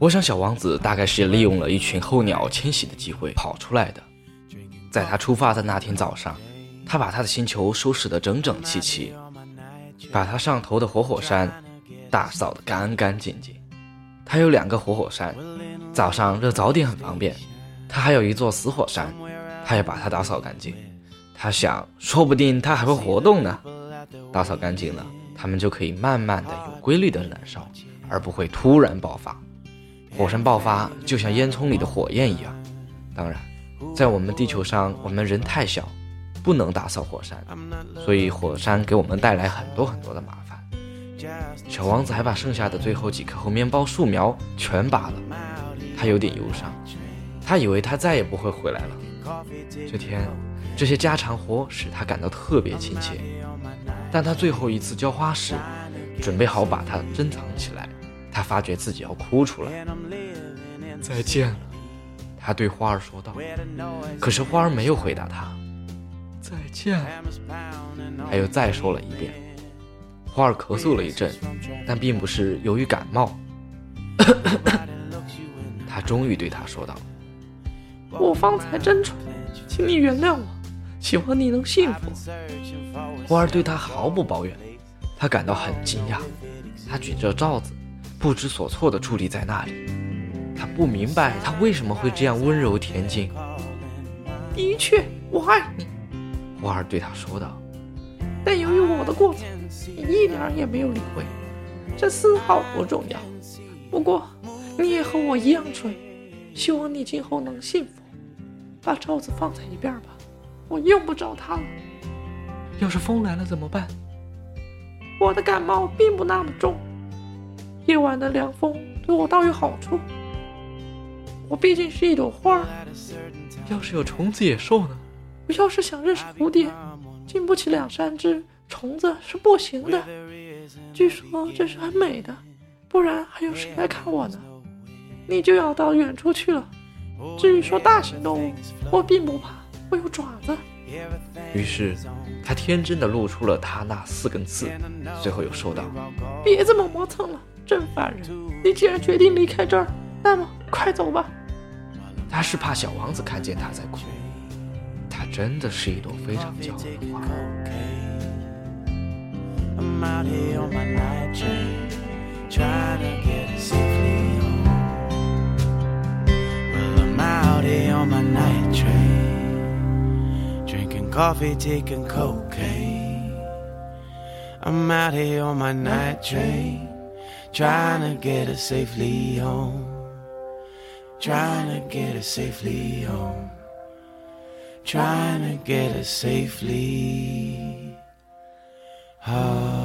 我想小王子大概是利用了一群候鸟迁徙的机会跑出来的。在他出发的那天早上，他把他的星球收拾得整整齐齐，把他上头的活火山打扫得干干净净。他有两个活火山，早上热早点很方便。他还有一座死火山，他要把它打扫干净。他想，说不定他还会活动呢。打扫干净了，他们就可以慢慢的、有规律的燃烧，而不会突然爆发。火山爆发就像烟囱里的火焰一样。当然，在我们地球上，我们人太小，不能打扫火山，所以火山给我们带来很多很多的麻烦。小王子还把剩下的最后几棵猴面包树苗全拔了，他有点忧伤，他以为他再也不会回来了。这天，这些家常活使他感到特别亲切。但他最后一次浇花时，准备好把它珍藏起来。他发觉自己要哭出来。再见了，他对花儿说道。可是花儿没有回答他。再见了，他又再说了一遍。花儿咳嗽了一阵，但并不是由于感冒。他终于对他说道：“我方才真蠢，请你原谅我，希望你能幸福。”花儿对他毫不抱怨，他感到很惊讶。他举着罩子。不知所措地伫立在那里，他不明白他为什么会这样温柔恬静。的确，我爱你，花儿对他说道。但由于我的过错，你一点也没有理会，这丝毫不重要。不过，你也和我一样蠢，希望你今后能幸福。把罩子放在一边吧，我用不着它了。要是风来了怎么办？我的感冒并不那么重。夜晚的凉风对我倒有好处。我毕竟是一朵花。要是有虫子野兽呢？我要是想认识蝴蝶，经不起两三只虫子是不行的。据说这是很美的，不然还有谁来看我呢？你就要到远处去了。至于说大型动物，我并不怕，我有爪子。于是，他天真的露出了他那四根刺，最后又说道：“别这么磨蹭了。”真烦人！你既然决定离开这儿，那么快走吧。他是怕小王子看见他在哭。他真的是一朵非常娇的花。coffee, taking cocaine. I'm out here on my night train, trying to get us safely home. Trying to get us safely home. Trying to get us safely home.